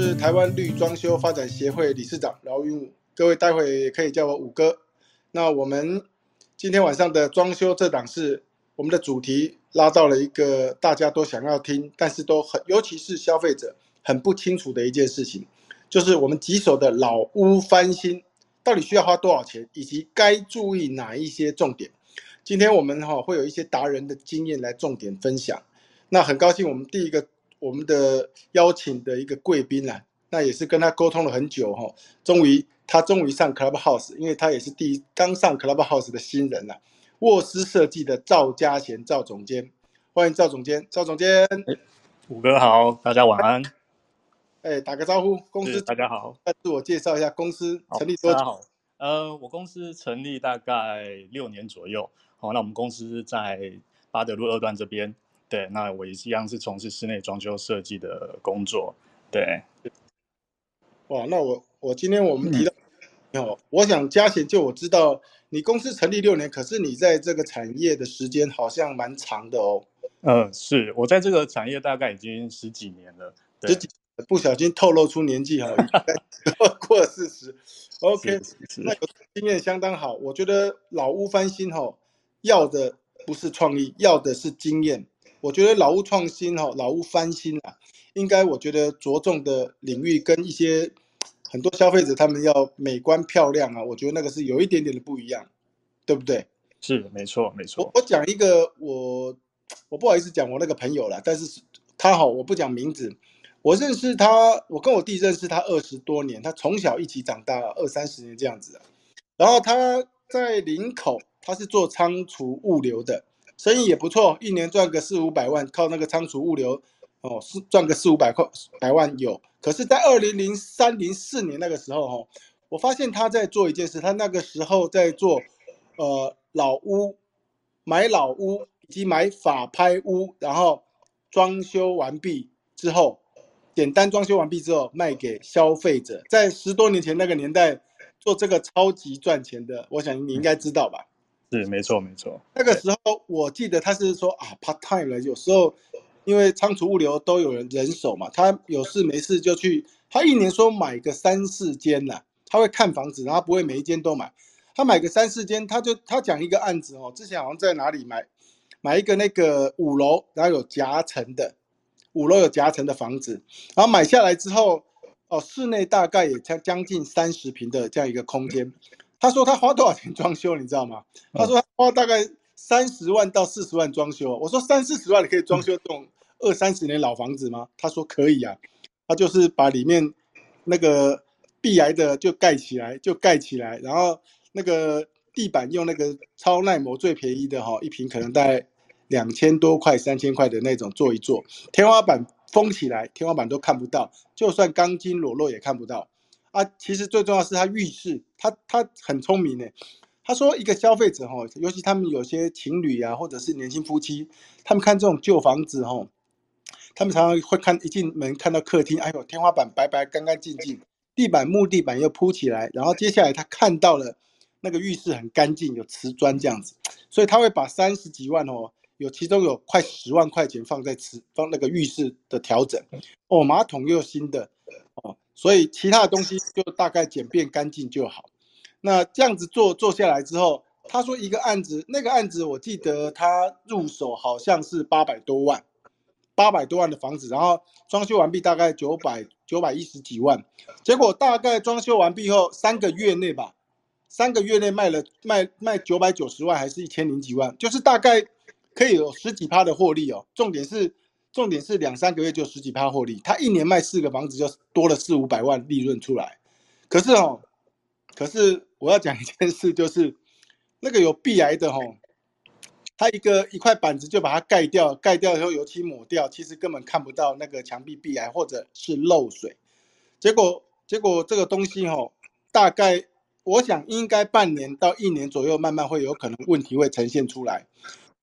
是台湾绿装修发展协会理事长饶云武，各位待会可以叫我五哥。那我们今天晚上的装修这档是我们的主题，拉到了一个大家都想要听，但是都很，尤其是消费者很不清楚的一件事情，就是我们棘手的老屋翻新到底需要花多少钱，以及该注意哪一些重点。今天我们哈会有一些达人的经验来重点分享。那很高兴我们第一个。我们的邀请的一个贵宾啊，那也是跟他沟通了很久哈，终于他终于上 Clubhouse，因为他也是第一刚上 Clubhouse 的新人了。沃斯设计的赵家贤赵总监，欢迎赵总监，赵总监，五哥好，大家晚安。哎，打个招呼，公司大家好，自我介绍一下，公司成立多久？好，呃，我公司成立大概六年左右，好，那我们公司在巴德路二段这边。对，那我也一样是从事室内装修设计的工作。对，哇，那我我今天我们提到，哦，我想嘉贤，就我知道你公司成立六年，可是你在这个产业的时间好像蛮长的哦。嗯，是我在这个产业大概已经十几年了，十几，不小心透露出年纪哈，过了四十。OK，那经验相当好。我觉得老屋翻新哈，要的不是创意，要的是经验。我觉得老屋创新哈，老屋翻新啊，应该我觉得着重的领域跟一些很多消费者他们要美观漂亮啊，我觉得那个是有一点点的不一样，对不对？是，没错，没错。我我讲一个我我不好意思讲我那个朋友了，但是他好，我不讲名字，我认识他，我跟我弟认识他二十多年，他从小一起长大二三十年这样子，然后他在林口，他是做仓储物流的。生意也不错，一年赚个四五百万，靠那个仓储物流，哦，是赚个四五百块百万有。可是，在二零零三零四年那个时候，哈，我发现他在做一件事，他那个时候在做，呃，老屋，买老屋以及买法拍屋，然后装修完毕之后，简单装修完毕之后卖给消费者。在十多年前那个年代做这个超级赚钱的，我想你应该知道吧。是没错没错，那个时候我记得他是说啊，part time 了，有时候因为仓储物流都有人人手嘛，他有事没事就去，他一年说买个三四间呐，他会看房子，然后不会每一间都买，他买个三四间，他就他讲一个案子哦，之前好像在哪里买，买一个那个五楼，然后有夹层的，五楼有夹层的房子，然后买下来之后，哦，室内大概也将将近三十平的这样一个空间。他说他花多少钱装修，你知道吗？他说他花大概三十万到四十万装修。我说三四十万你可以装修这种二三十年老房子吗？他说可以啊。他就是把里面那个壁癌的就盖起来，就盖起来，然后那个地板用那个超耐磨最便宜的哈，一瓶可能大概两千多块、三千块的那种做一做，天花板封起来，天花板都看不到，就算钢筋裸露也看不到。啊，其实最重要是他浴室，他他很聪明呢。他说一个消费者哈，尤其他们有些情侣啊，或者是年轻夫妻，他们看这种旧房子哈，他们常常会看一进门看到客厅，哎呦，天花板白白干干净净，地板木地板又铺起来，然后接下来他看到了那个浴室很干净，有瓷砖这样子，所以他会把三十几万哦，有其中有快十万块钱放在瓷放那个浴室的调整，哦，马桶又新的哦。所以其他的东西就大概简便干净就好。那这样子做做下来之后，他说一个案子，那个案子我记得他入手好像是八百多万，八百多万的房子，然后装修完毕大概九百九百一十几万。结果大概装修完毕后三个月内吧，三个月内卖了卖卖九百九十万还是一千零几万，就是大概可以有十几趴的获利哦。重点是。重点是两三个月就十几趴获利，他一年卖四个房子就多了四五百万利润出来。可是哦，可是我要讲一件事，就是那个有壁癌的哦，他一个一块板子就把它盖掉，盖掉以后油漆抹掉，其实根本看不到那个墙壁壁癌或者是漏水。结果结果这个东西哦，大概我想应该半年到一年左右，慢慢会有可能问题会呈现出来，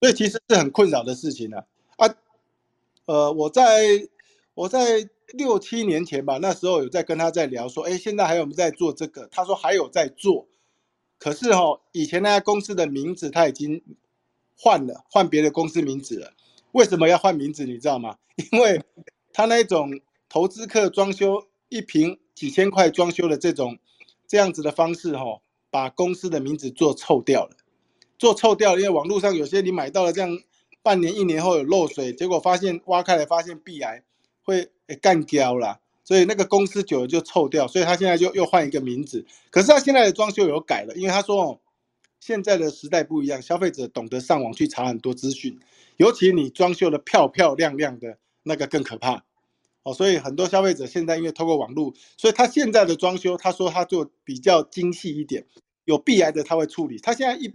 所以其实是很困扰的事情呢。啊。呃，我在我在六七年前吧，那时候有在跟他在聊，说，哎，现在还有没在做这个？他说还有在做，可是哈，以前那家公司的名字他已经换了，换别的公司名字了。为什么要换名字？你知道吗？因为他那种投资客装修一平几千块装修的这种这样子的方式哈，把公司的名字做臭掉了，做臭掉，因为网络上有些你买到了这样半年一年后有漏水，结果发现挖开来发现壁癌会干掉了，所以那个公司久了就臭掉，所以他现在就又换一个名字，可是他现在的装修有改了，因为他说哦，现在的时代不一样，消费者懂得上网去查很多资讯，尤其你装修的漂漂亮亮的那个更可怕。哦，所以很多消费者现在因为透过网络，所以他现在的装修，他说他做比较精细一点，有壁癌的他会处理。他现在一，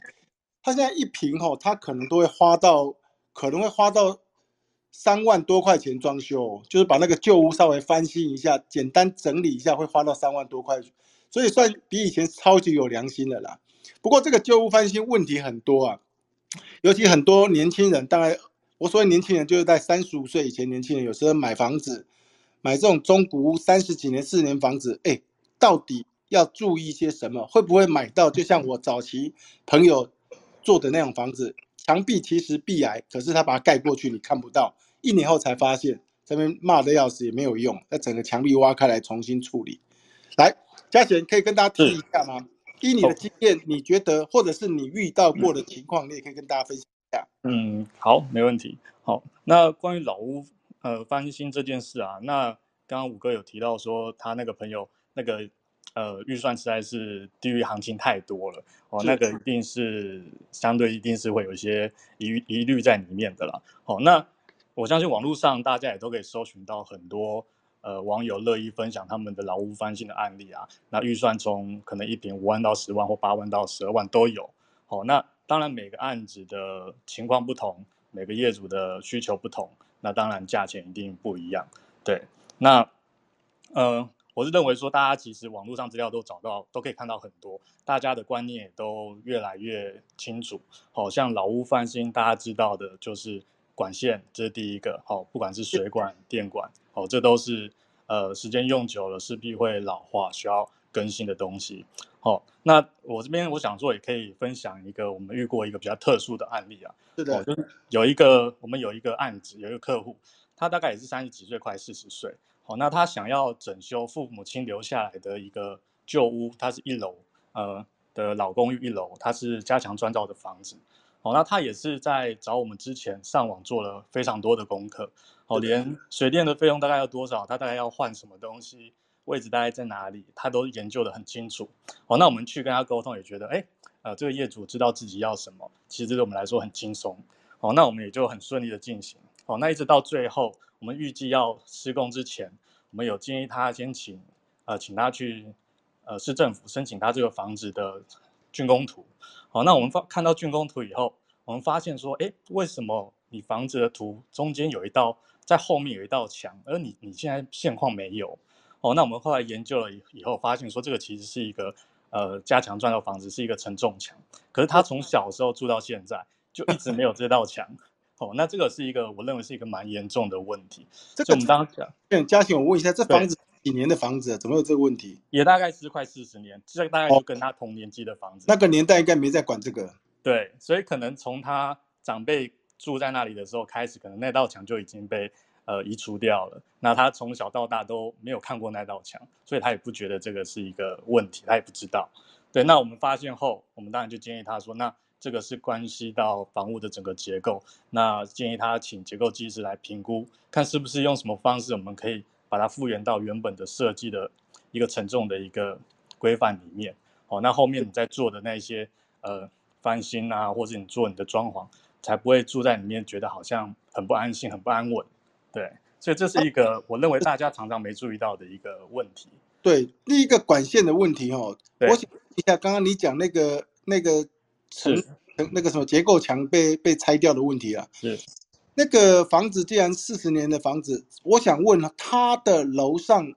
他现在一平吼，他可能都会花到，可能会花到三万多块钱装修，就是把那个旧屋稍微翻新一下，简单整理一下，会花到三万多块，所以算比以前超级有良心的啦。不过这个旧屋翻新问题很多啊，尤其很多年轻人，当然我所谓年轻人就是在三十五岁以前，年轻人有时候买房子。买这种中古屋三十几年、四十年房子，哎，到底要注意些什么？会不会买到就像我早期朋友做的那种房子，墙壁其实壁癌，可是他把它盖过去，你看不到，一年后才发现，这边骂的要死也没有用，那整个墙壁挖开来重新处理。来，嘉贤可以跟大家提一下吗？依你的经验，你觉得或者是你遇到过的情况，你也可以跟大家分享一下。嗯，好，没问题。好，那关于老屋。呃，翻新这件事啊，那刚刚五哥有提到说，他那个朋友那个呃预算实在是低于行情太多了哦，那个一定是相对一定是会有一些疑疑虑在里面的啦。好，那我相信网络上大家也都可以搜寻到很多呃网友乐意分享他们的老屋翻新的案例啊，那预算从可能一平五万到十万或八万到十二万都有。好，那当然每个案子的情况不同，每个业主的需求不同。那当然，价钱一定不一样。对，那，呃，我是认为说，大家其实网络上资料都找到，都可以看到很多，大家的观念也都越来越清楚。好像老屋翻新，大家知道的就是管线，这是第一个。好，不管是水管、电管，哦，这都是呃，时间用久了势必会老化，需要更新的东西。好，那我这边我想说，也可以分享一个我们遇过一个比较特殊的案例啊。是的，就是有一个我们有一个案子，有一个客户，他大概也是三十几岁，快四十岁。好，那他想要整修父母亲留下来的一个旧屋，它是一楼呃的老公寓一楼，它是加强砖造的房子。好，那他也是在找我们之前上网做了非常多的功课。哦，连水电的费用大概要多少，他大概要换什么东西。位置大概在哪里？他都研究的很清楚。哦，那我们去跟他沟通，也觉得，哎，呃，这个业主知道自己要什么，其实对我们来说很轻松。哦，那我们也就很顺利的进行。哦，那一直到最后，我们预计要施工之前，我们有建议他先请，呃，请他去，呃，市政府申请他这个房子的竣工图。好，那我们发看到竣工图以后，我们发现说，哎，为什么你房子的图中间有一道，在后面有一道墙，而你你现在现况没有？哦，那我们后来研究了以以后，发现说这个其实是一个呃加强砖的房子，是一个承重墙。可是他从小时候住到现在，就一直没有这道墙。哦，那这个是一个我认为是一个蛮严重的问题。这个我们刚刚讲，嘉欣，我问一下，这房子几年的房子，啊怎么有这个问题？也大概是快四十年，这大概就跟他同年纪的房子。那个年代应该没在管这个。对，所以可能从他长辈住在那里的时候开始，可能那道墙就已经被。呃，移除掉了。那他从小到大都没有看过那道墙，所以他也不觉得这个是一个问题，他也不知道。对，那我们发现后，我们当然就建议他说，那这个是关系到房屋的整个结构，那建议他请结构技师来评估，看是不是用什么方式，我们可以把它复原到原本的设计的一个承重的一个规范里面。哦，那后面你在做的那些呃翻新啊，或者你做你的装潢，才不会住在里面觉得好像很不安心、很不安稳。对，所以这是一个我认为大家常常没注意到的一个问题。对，第一个管线的问题哦，我想一下，刚刚你讲那个那个层那个什么结构墙被被拆掉的问题啊，是那个房子既然四十年的房子，我想问他的楼上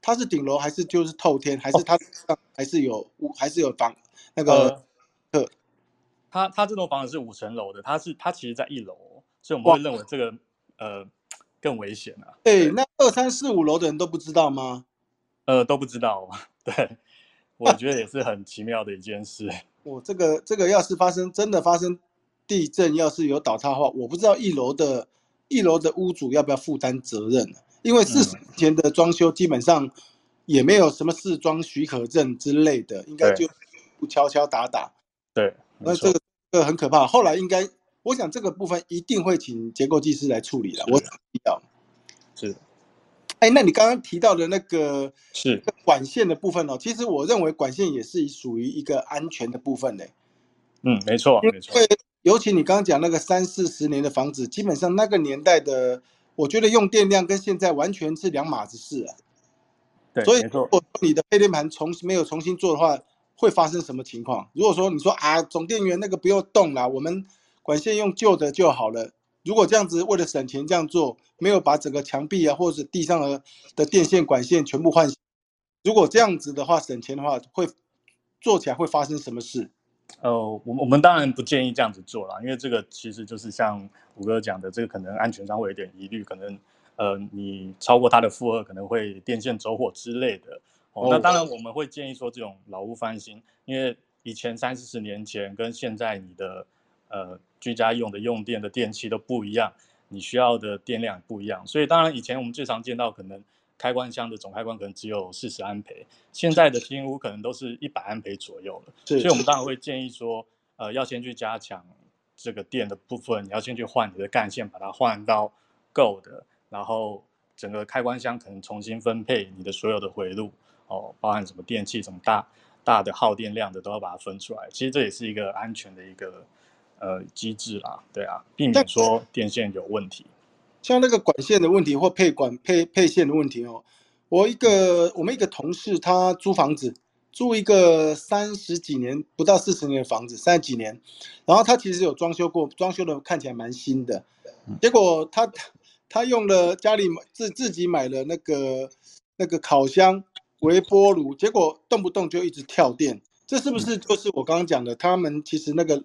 他是顶楼还是就是透天，还是他上还是有还是有房那个呃，他他这栋房子是五层楼的，他是他其实在一楼，所以我们会认为这个呃。更危险啊！对，那二三四五楼的人都不知道吗？呃，都不知道。对，我觉得也是很奇妙的一件事。我这个这个要是发生真的发生地震，要是有倒塌的话，我不知道一楼的一楼的屋主要不要负担责任因为四十年前的装修基本上也没有什么试装许可证之类的，应该就不敲敲打打。对，那这个这个很可怕。后来应该，我想这个部分一定会请结构技师来处理了。我要是。哎，那你刚刚提到的那个是管线的部分哦，其实我认为管线也是属于一个安全的部分呢。嗯，没错，没错。尤其你刚刚讲那个三四十年的房子，基本上那个年代的，我觉得用电量跟现在完全是两码子事啊。对，所以如果你的配电盘重没有重新做的话，会发生什么情况？如果说你说啊，总电源那个不用动了，我们管线用旧的就好了。如果这样子为了省钱这样做，没有把整个墙壁啊或者是地上的的电线管线全部换，如果这样子的话省钱的话，会做起来会发生什么事？呃，我我们当然不建议这样子做了，因为这个其实就是像五哥讲的，这个可能安全上会有点疑虑，可能呃你超过它的负荷可能会电线走火之类的。哦，那当然我们会建议说这种老屋翻新，因为以前三四十年前跟现在你的呃。居家用的用电的电器都不一样，你需要的电量不一样，所以当然以前我们最常见到可能开关箱的总开关可能只有四十安培，现在的新屋可能都是一百安培左右了。所以我们当然会建议说，呃，要先去加强这个电的部分，你要先去换你的干线，把它换到够的，然后整个开关箱可能重新分配你的所有的回路，哦，包含什么电器什么大大的耗电量的都要把它分出来。其实这也是一个安全的一个。呃，机制啦，对啊，避免说电线有问题，像那个管线的问题或配管配配线的问题哦。我一个我们一个同事，他租房子，租一个三十几年不到四十年的房子，三十几年，然后他其实有装修过，装修的看起来蛮新的，结果他他用了家里自自己买了那个那个烤箱、微波炉，结果动不动就一直跳电，这是不是就是我刚刚讲的？他们其实那个。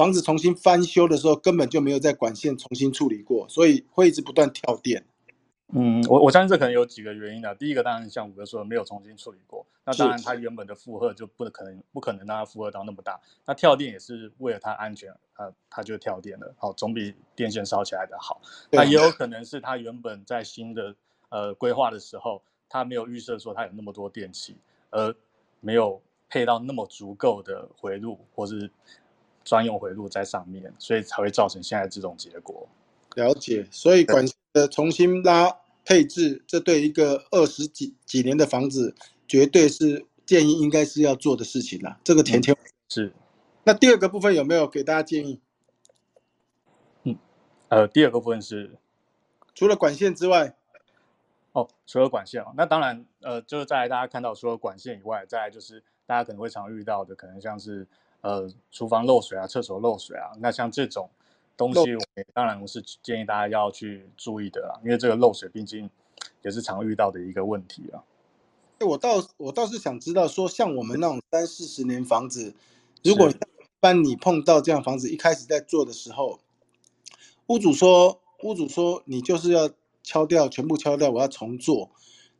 房子重新翻修的时候，根本就没有在管线重新处理过，所以会一直不断跳电。嗯，我我相信这可能有几个原因的。第一个当然像五哥说的，没有重新处理过。那当然，它原本的负荷就不可能不可能让它负荷到那么大。那跳电也是为了它安全，呃，它就跳电了。好，总比电线烧起来的好。那也有可能是它原本在新的呃规划的时候，它没有预设说它有那么多电器，而没有配到那么足够的回路，或是。专用回路在上面，所以才会造成现在这种结果。了解，所以管线的重新拉配置，这对一个二十几几年的房子，绝对是建议应该是要做的事情啦。这个前前是。那第二个部分有没有给大家建议？嗯，呃，第二个部分是除了管线之外，哦，除了管线哦，那当然，呃，就是在大家看到除了管线以外，再就是大家可能会常遇到的，可能像是。呃，厨房漏水啊，厕所漏水啊，那像这种东西，当然我是建议大家要去注意的啦，因为这个漏水毕竟也是常遇到的一个问题啊。我倒我倒是想知道，说像我们那种三四十年房子，如果一般你碰到这样房子，一开始在做的时候，屋主说屋主说你就是要敲掉，全部敲掉，我要重做。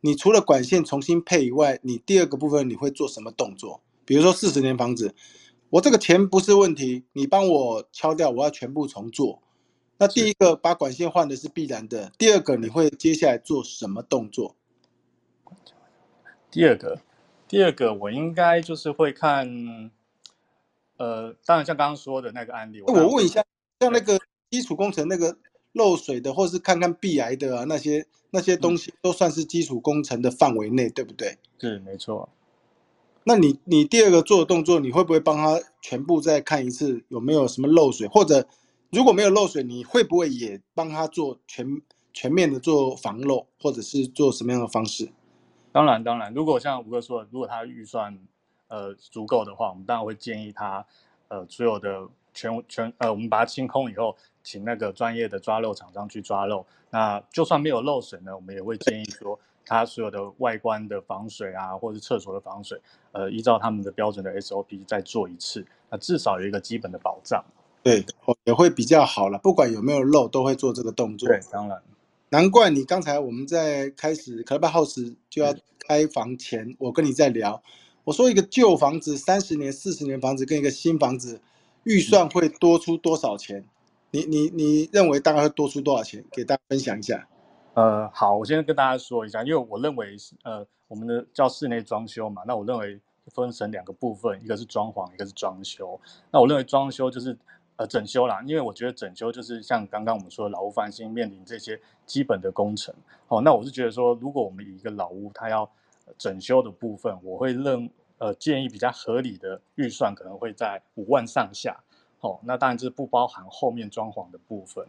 你除了管线重新配以外，你第二个部分你会做什么动作？比如说四十年房子。我这个钱不是问题，你帮我敲掉，我要全部重做。那第一个把管线换的是必然的，第二个你会接下来做什么动作？第二个，第二个我应该就是会看，呃，当然像刚刚说的那个案例，我问一下，像那个基础工程那个漏水的，或是看看壁癌的啊，那些那些东西都算是基础工程的范围内，对不对？是，没错。那你你第二个做的动作，你会不会帮他全部再看一次有没有什么漏水？或者如果没有漏水，你会不会也帮他做全全面的做防漏，或者是做什么样的方式？当然当然，如果像吴哥说的，如果他预算呃足够的话，我们当然会建议他呃所有的全全呃我们把它清空以后，请那个专业的抓漏厂商去抓漏。那就算没有漏水呢，我们也会建议说。它所有的外观的防水啊，或者是厕所的防水，呃，依照他们的标准的 SOP 再做一次，那至少有一个基本的保障。对，也会比较好了。不管有没有漏，都会做这个动作。对，当然。难怪你刚才我们在开始 Club House 就要开房前，我跟你在聊，我说一个旧房子三十年、四十年房子跟一个新房子预算会多出多少钱？你你你认为大概会多出多少钱？给大家分享一下。呃，好，我先跟大家说一下，因为我认为是呃，我们的叫室内装修嘛，那我认为分成两个部分，一个是装潢，一个是装修。那我认为装修就是呃整修啦，因为我觉得整修就是像刚刚我们说的老屋翻新面临这些基本的工程。哦，那我是觉得说，如果我们以一个老屋它要整修的部分，我会认呃建议比较合理的预算可能会在五万上下。哦，那当然就是不包含后面装潢的部分，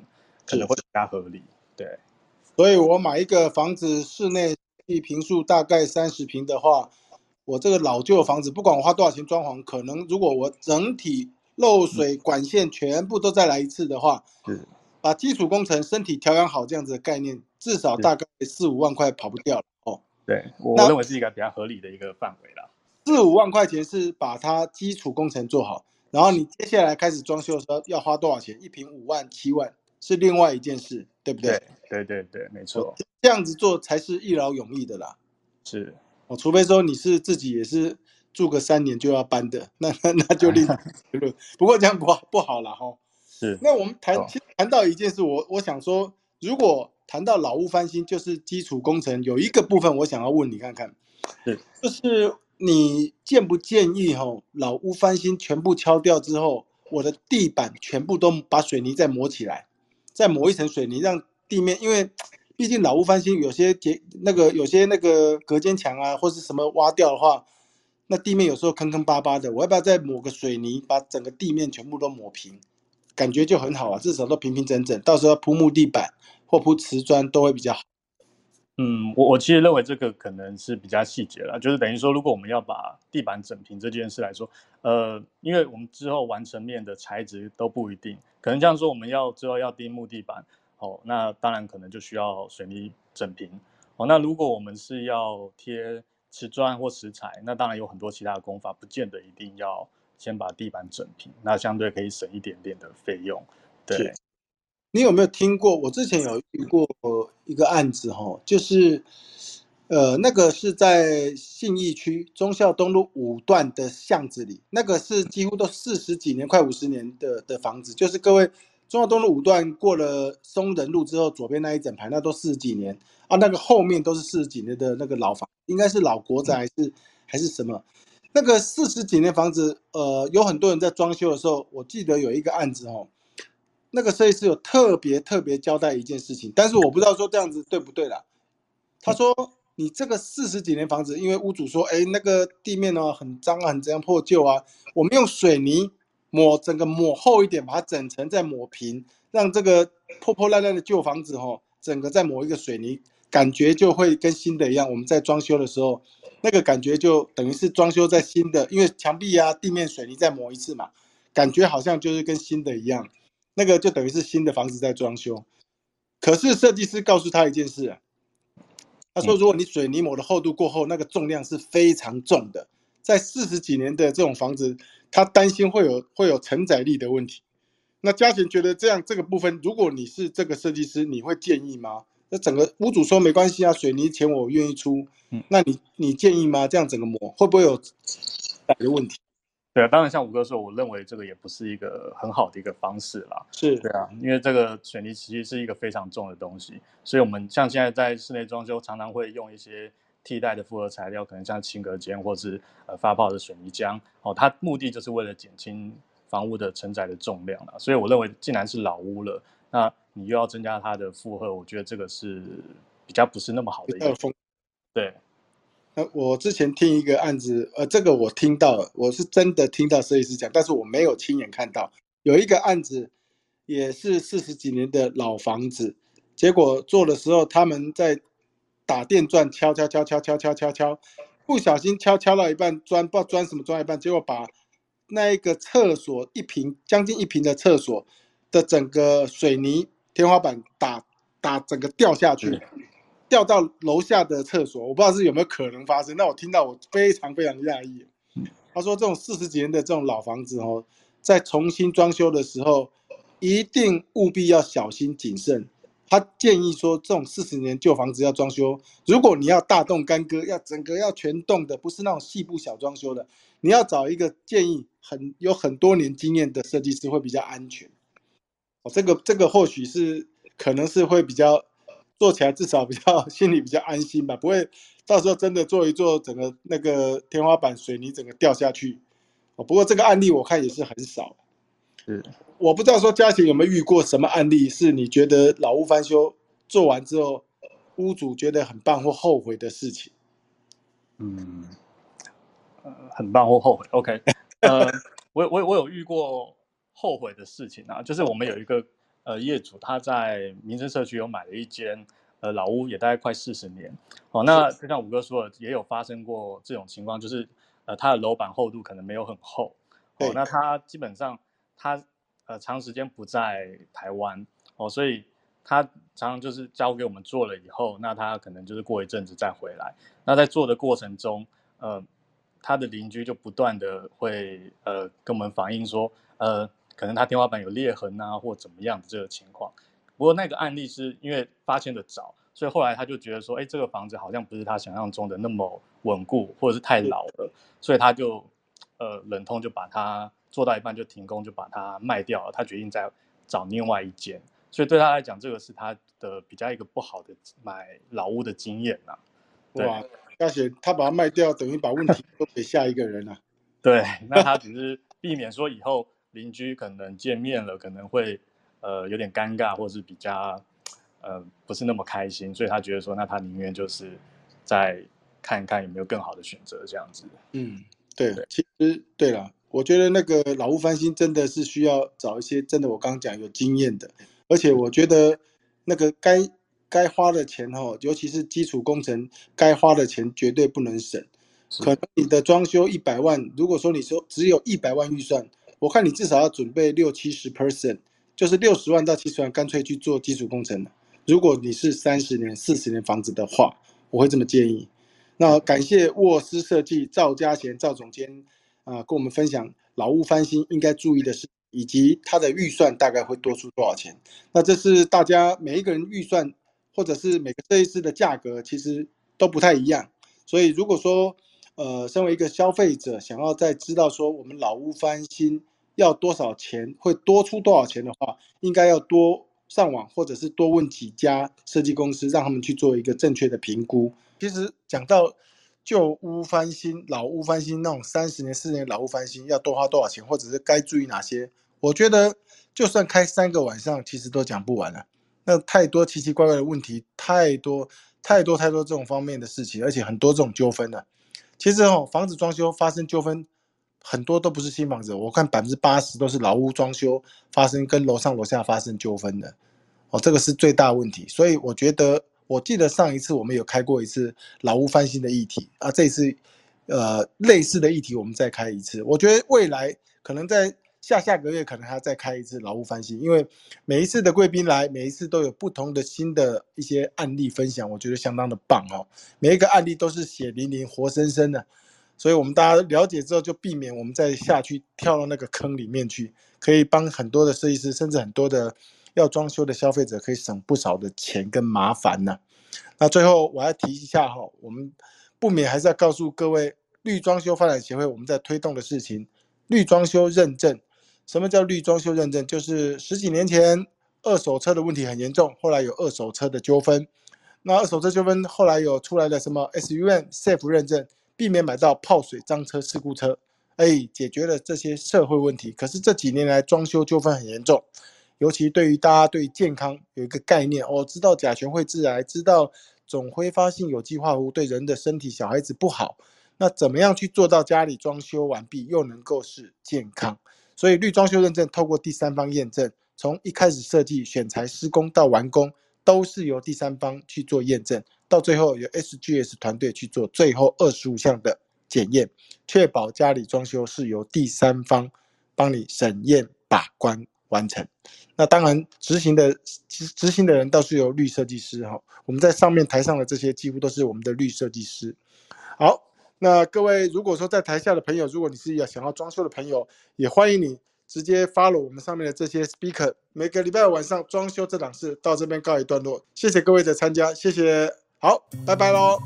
可能会比较合理。对。所以我买一个房子，室内地平数大概三十平的话，我这个老旧房子，不管我花多少钱装潢，可能如果我整体漏水管线全部都再来一次的话，是把基础工程身体调养好这样子的概念，至少大概四五万块跑不掉了哦。对，我认为是一个比较合理的一个范围了。四五万块钱是把它基础工程做好，然后你接下来开始装修的时候要花多少钱？一平五万、七万是另外一件事。对不对？对对对，没错，这样子做才是一劳永逸的啦。是，哦，除非说你是自己也是住个三年就要搬的，那那那就另论。不过这样不不好了哈。是。那我们谈谈到一件事，我我想说，如果谈到老屋翻新，就是基础工程，有一个部分我想要问你看看，是，就是你建不建议哈，老屋翻新全部敲掉之后，我的地板全部都把水泥再抹起来？再抹一层水泥，让地面，因为毕竟老屋翻新，有些结那个有些那个隔间墙啊，或是什么挖掉的话，那地面有时候坑坑巴巴的。我要不要再抹个水泥，把整个地面全部都抹平，感觉就很好啊，至少都平平整整。到时候铺木地板或铺瓷砖都会比较好。嗯，我我其实认为这个可能是比较细节了，就是等于说，如果我们要把地板整平这件事来说，呃，因为我们之后完成面的材质都不一定。可能这样说，我们要之后要钉木地板，哦，那当然可能就需要水泥整平，哦，那如果我们是要贴瓷砖或石材，那当然有很多其他的工法，不见得一定要先把地板整平，那相对可以省一点点的费用。对，你有没有听过？我之前有遇过一个案子，哈，就是。呃，那个是在信义区忠孝东路五段的巷子里，那个是几乎都四十几年、快五十年的的房子。就是各位忠孝东路五段过了松仁路之后，左边那一整排，那都四十几年啊。那个后面都是四十几年的那个老房，应该是老国宅还是还是什么？那个四十几年房子，呃，有很多人在装修的时候，我记得有一个案子哦，那个设计师有特别特别交代一件事情，但是我不知道说这样子对不对啦。他说。你这个四十几年房子，因为屋主说，哎，那个地面呢很脏啊，很这样破旧啊，我们用水泥抹整个抹厚一点，把它整层再抹平，让这个破破烂烂的旧房子哈，整个再抹一个水泥，感觉就会跟新的一样。我们在装修的时候，那个感觉就等于是装修在新的，因为墙壁啊、地面水泥再抹一次嘛，感觉好像就是跟新的一样，那个就等于是新的房子在装修。可是设计师告诉他一件事。啊他说：“如果你水泥抹的厚度过厚，那个重量是非常重的。在四十几年的这种房子，他担心会有会有承载力的问题。那嘉贤觉得这样这个部分，如果你是这个设计师，你会建议吗？那整个屋主说没关系啊，水泥钱我愿意出。那你你建议吗？这样整个抹会不会有载的问题？”对啊，当然像五哥说，我认为这个也不是一个很好的一个方式啦。是，对啊，因为这个水泥其实是一个非常重的东西，所以我们像现在在室内装修，常常会用一些替代的复合材料，可能像轻隔间或是呃发泡的水泥浆。哦，它目的就是为了减轻房屋的承载的重量啦。所以我认为，既然是老屋了，那你又要增加它的负荷，我觉得这个是比较不是那么好的一个风。对。那我之前听一个案子，呃，这个我听到，我是真的听到设计师讲，但是我没有亲眼看到。有一个案子，也是四十几年的老房子，结果做的时候，他们在打电钻，敲敲敲敲敲敲敲敲，不小心敲敲到一半，砖不知道钻什么钻一半，结果把那一个厕所一平将近一平的厕所的整个水泥天花板打打整个掉下去。掉到楼下的厕所，我不知道是有没有可能发生。那我听到我非常非常讶异。他说这种四十几年的这种老房子哦，在重新装修的时候，一定务必要小心谨慎。他建议说，这种四十年旧房子要装修，如果你要大动干戈，要整个要全动的，不是那种细部小装修的，你要找一个建议很有很多年经验的设计师会比较安全。哦，这个这个或许是可能是会比较。做起来至少比较心里比较安心吧，不会到时候真的做一做，整个那个天花板水泥整个掉下去。哦，不过这个案例我看也是很少。是，我不知道说嘉贤有没有遇过什么案例，是你觉得老屋翻修做完之后，屋主觉得很棒或后悔的事情？嗯，呃，很棒或后悔？OK，呃，我我我有遇过后悔的事情啊，就是我们有一个。呃，业主他在民生社区有买了一间呃老屋，也大概快四十年。哦，那就像五哥说的，也有发生过这种情况，就是呃，它的楼板厚度可能没有很厚。哦，那他基本上他呃长时间不在台湾，哦，所以他常常就是交给我们做了以后，那他可能就是过一阵子再回来。那在做的过程中，呃，他的邻居就不断的会呃跟我们反映说，呃。可能他天花板有裂痕啊，或怎么样的这个情况。不过那个案例是因为发现的早，所以后来他就觉得说，哎，这个房子好像不是他想象中的那么稳固，或者是太老了，所以他就呃忍痛就把它做到一半就停工，就把它卖掉了。他决定再找另外一间。所以对他来讲，这个是他的比较一个不好的买老屋的经验呐。哇，而且他把它卖掉，等于把问题 都给下一个人了。对，那他只是避免说以后。邻居可能见面了，可能会呃有点尴尬，或是比较呃不是那么开心，所以他觉得说，那他宁愿就是再看看有没有更好的选择这样子。嗯，对，其实对了，我觉得那个老屋翻新真的是需要找一些真的我刚刚讲有经验的，而且我觉得那个该该花的钱哦，尤其是基础工程该花的钱绝对不能省。可能你的装修一百万，如果说你说只有一百万预算。我看你至少要准备六七十 percent，就是六十万到七十万，干脆去做基础工程如果你是三十年、四十年房子的话，我会这么建议。那感谢沃斯设计赵家贤赵总监啊，跟我们分享老屋翻新应该注意的事，以及他的预算大概会多出多少钱。那这是大家每一个人预算，或者是每个设计师的价格，其实都不太一样。所以如果说呃，身为一个消费者，想要再知道说我们老屋翻新。要多少钱会多出多少钱的话，应该要多上网或者是多问几家设计公司，让他们去做一个正确的评估。其实讲到旧屋翻新、老屋翻新那种三十年、四十年老屋翻新要多花多少钱，或者是该注意哪些，我觉得就算开三个晚上，其实都讲不完了。那太多奇奇怪怪的问题，太多太多太多这种方面的事情，而且很多这种纠纷呢。其实哦，房子装修发生纠纷。很多都不是新房子，我看百分之八十都是老屋装修发生跟楼上楼下发生纠纷的，哦，这个是最大问题。所以我觉得，我记得上一次我们有开过一次老屋翻新的议题啊，这次呃类似的议题我们再开一次。我觉得未来可能在下下个月可能还要再开一次老屋翻新，因为每一次的贵宾来，每一次都有不同的新的一些案例分享，我觉得相当的棒哦。每一个案例都是血淋淋、活生生的。所以，我们大家了解之后，就避免我们再下去跳到那个坑里面去，可以帮很多的设计师，甚至很多的要装修的消费者，可以省不少的钱跟麻烦呢。那最后，我要提一下哈，我们不免还是要告诉各位，绿装修发展协会我们在推动的事情，绿装修认证。什么叫绿装修认证？就是十几年前二手车的问题很严重，后来有二手车的纠纷，那二手车纠纷后来有出来的什么 SUN Safe 认证。避免买到泡水脏车、事故车，哎，解决了这些社会问题。可是这几年来装修纠纷很严重，尤其对于大家对健康有一个概念哦，知道甲醛会致癌，知道总挥发性有机化合物对人的身体、小孩子不好。那怎么样去做到家里装修完毕又能够是健康？所以绿装修认证透过第三方验证，从一开始设计、选材、施工到完工，都是由第三方去做验证。到最后由 SGS 团队去做最后二十五项的检验，确保家里装修是由第三方帮你审验把关完成。那当然执行的执执行的人倒是由绿设计师哈。我们在上面台上的这些几乎都是我们的绿设计师。好，那各位如果说在台下的朋友，如果你是要想要装修的朋友，也欢迎你直接 follow 我们上面的这些 speaker。每个礼拜晚上装修这档事到这边告一段落，谢谢各位的参加，谢谢。好，拜拜喽。